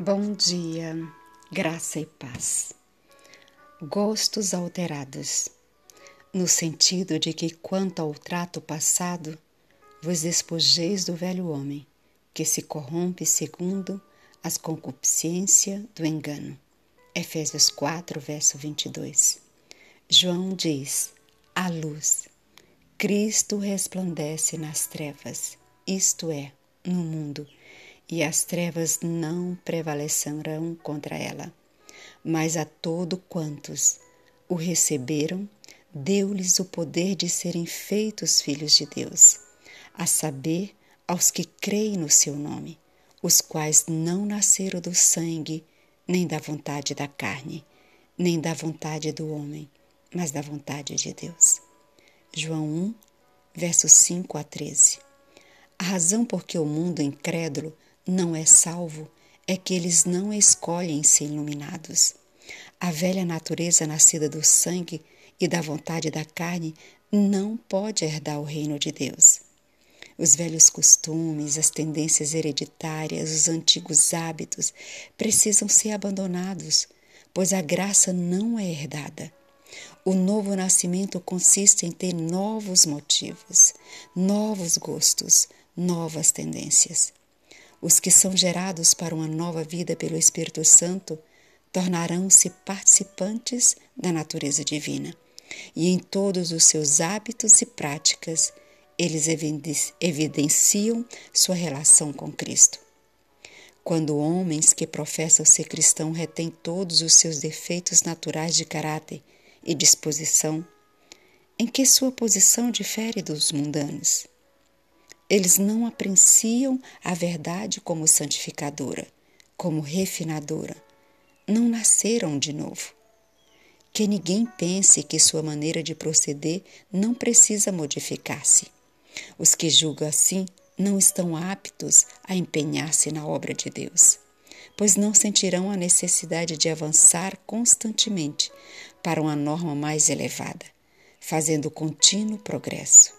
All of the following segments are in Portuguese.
Bom dia, graça e paz. Gostos alterados, no sentido de que, quanto ao trato passado, vos despojeis do velho homem, que se corrompe segundo as concupiscências do engano. Efésios 4, verso 22. João diz: a luz. Cristo resplandece nas trevas, isto é, no mundo e as trevas não prevalecerão contra ela. Mas a todo quantos o receberam, deu-lhes o poder de serem feitos filhos de Deus, a saber, aos que creem no seu nome, os quais não nasceram do sangue, nem da vontade da carne, nem da vontade do homem, mas da vontade de Deus. João 1, versos 5 a 13. A razão por que o mundo incrédulo não é salvo é que eles não escolhem ser iluminados. A velha natureza nascida do sangue e da vontade da carne não pode herdar o reino de Deus. Os velhos costumes, as tendências hereditárias, os antigos hábitos precisam ser abandonados, pois a graça não é herdada. O novo nascimento consiste em ter novos motivos, novos gostos, novas tendências. Os que são gerados para uma nova vida pelo Espírito Santo tornarão-se participantes da natureza divina, e em todos os seus hábitos e práticas eles evidenciam sua relação com Cristo. Quando homens que professam ser cristão retêm todos os seus defeitos naturais de caráter e disposição, em que sua posição difere dos mundanos? Eles não apreciam a verdade como santificadora, como refinadora. Não nasceram de novo. Que ninguém pense que sua maneira de proceder não precisa modificar-se. Os que julgam assim não estão aptos a empenhar-se na obra de Deus, pois não sentirão a necessidade de avançar constantemente para uma norma mais elevada, fazendo contínuo progresso.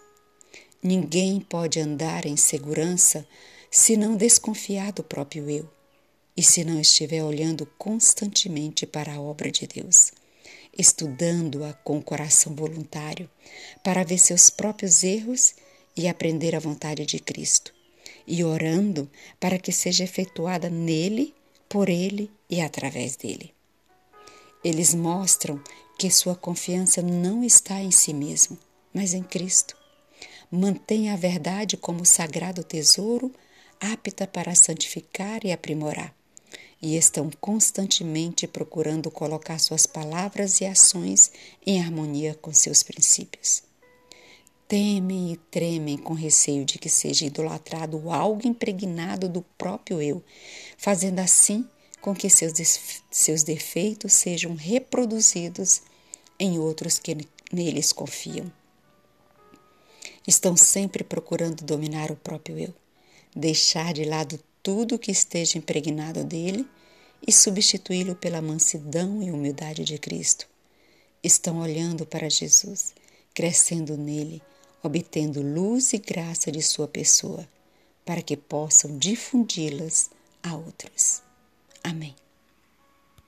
Ninguém pode andar em segurança se não desconfiar do próprio eu e se não estiver olhando constantemente para a obra de Deus, estudando-a com coração voluntário para ver seus próprios erros e aprender a vontade de Cristo, e orando para que seja efetuada nele, por ele e através dele. Eles mostram que sua confiança não está em si mesmo, mas em Cristo mantém a verdade como sagrado tesouro, apta para santificar e aprimorar, e estão constantemente procurando colocar suas palavras e ações em harmonia com seus princípios. Temem e tremem com receio de que seja idolatrado algo impregnado do próprio eu, fazendo assim com que seus, seus defeitos sejam reproduzidos em outros que neles confiam. Estão sempre procurando dominar o próprio eu, deixar de lado tudo que esteja impregnado dele e substituí-lo pela mansidão e humildade de Cristo. Estão olhando para Jesus, crescendo nele, obtendo luz e graça de sua pessoa, para que possam difundi-las a outros. Amém.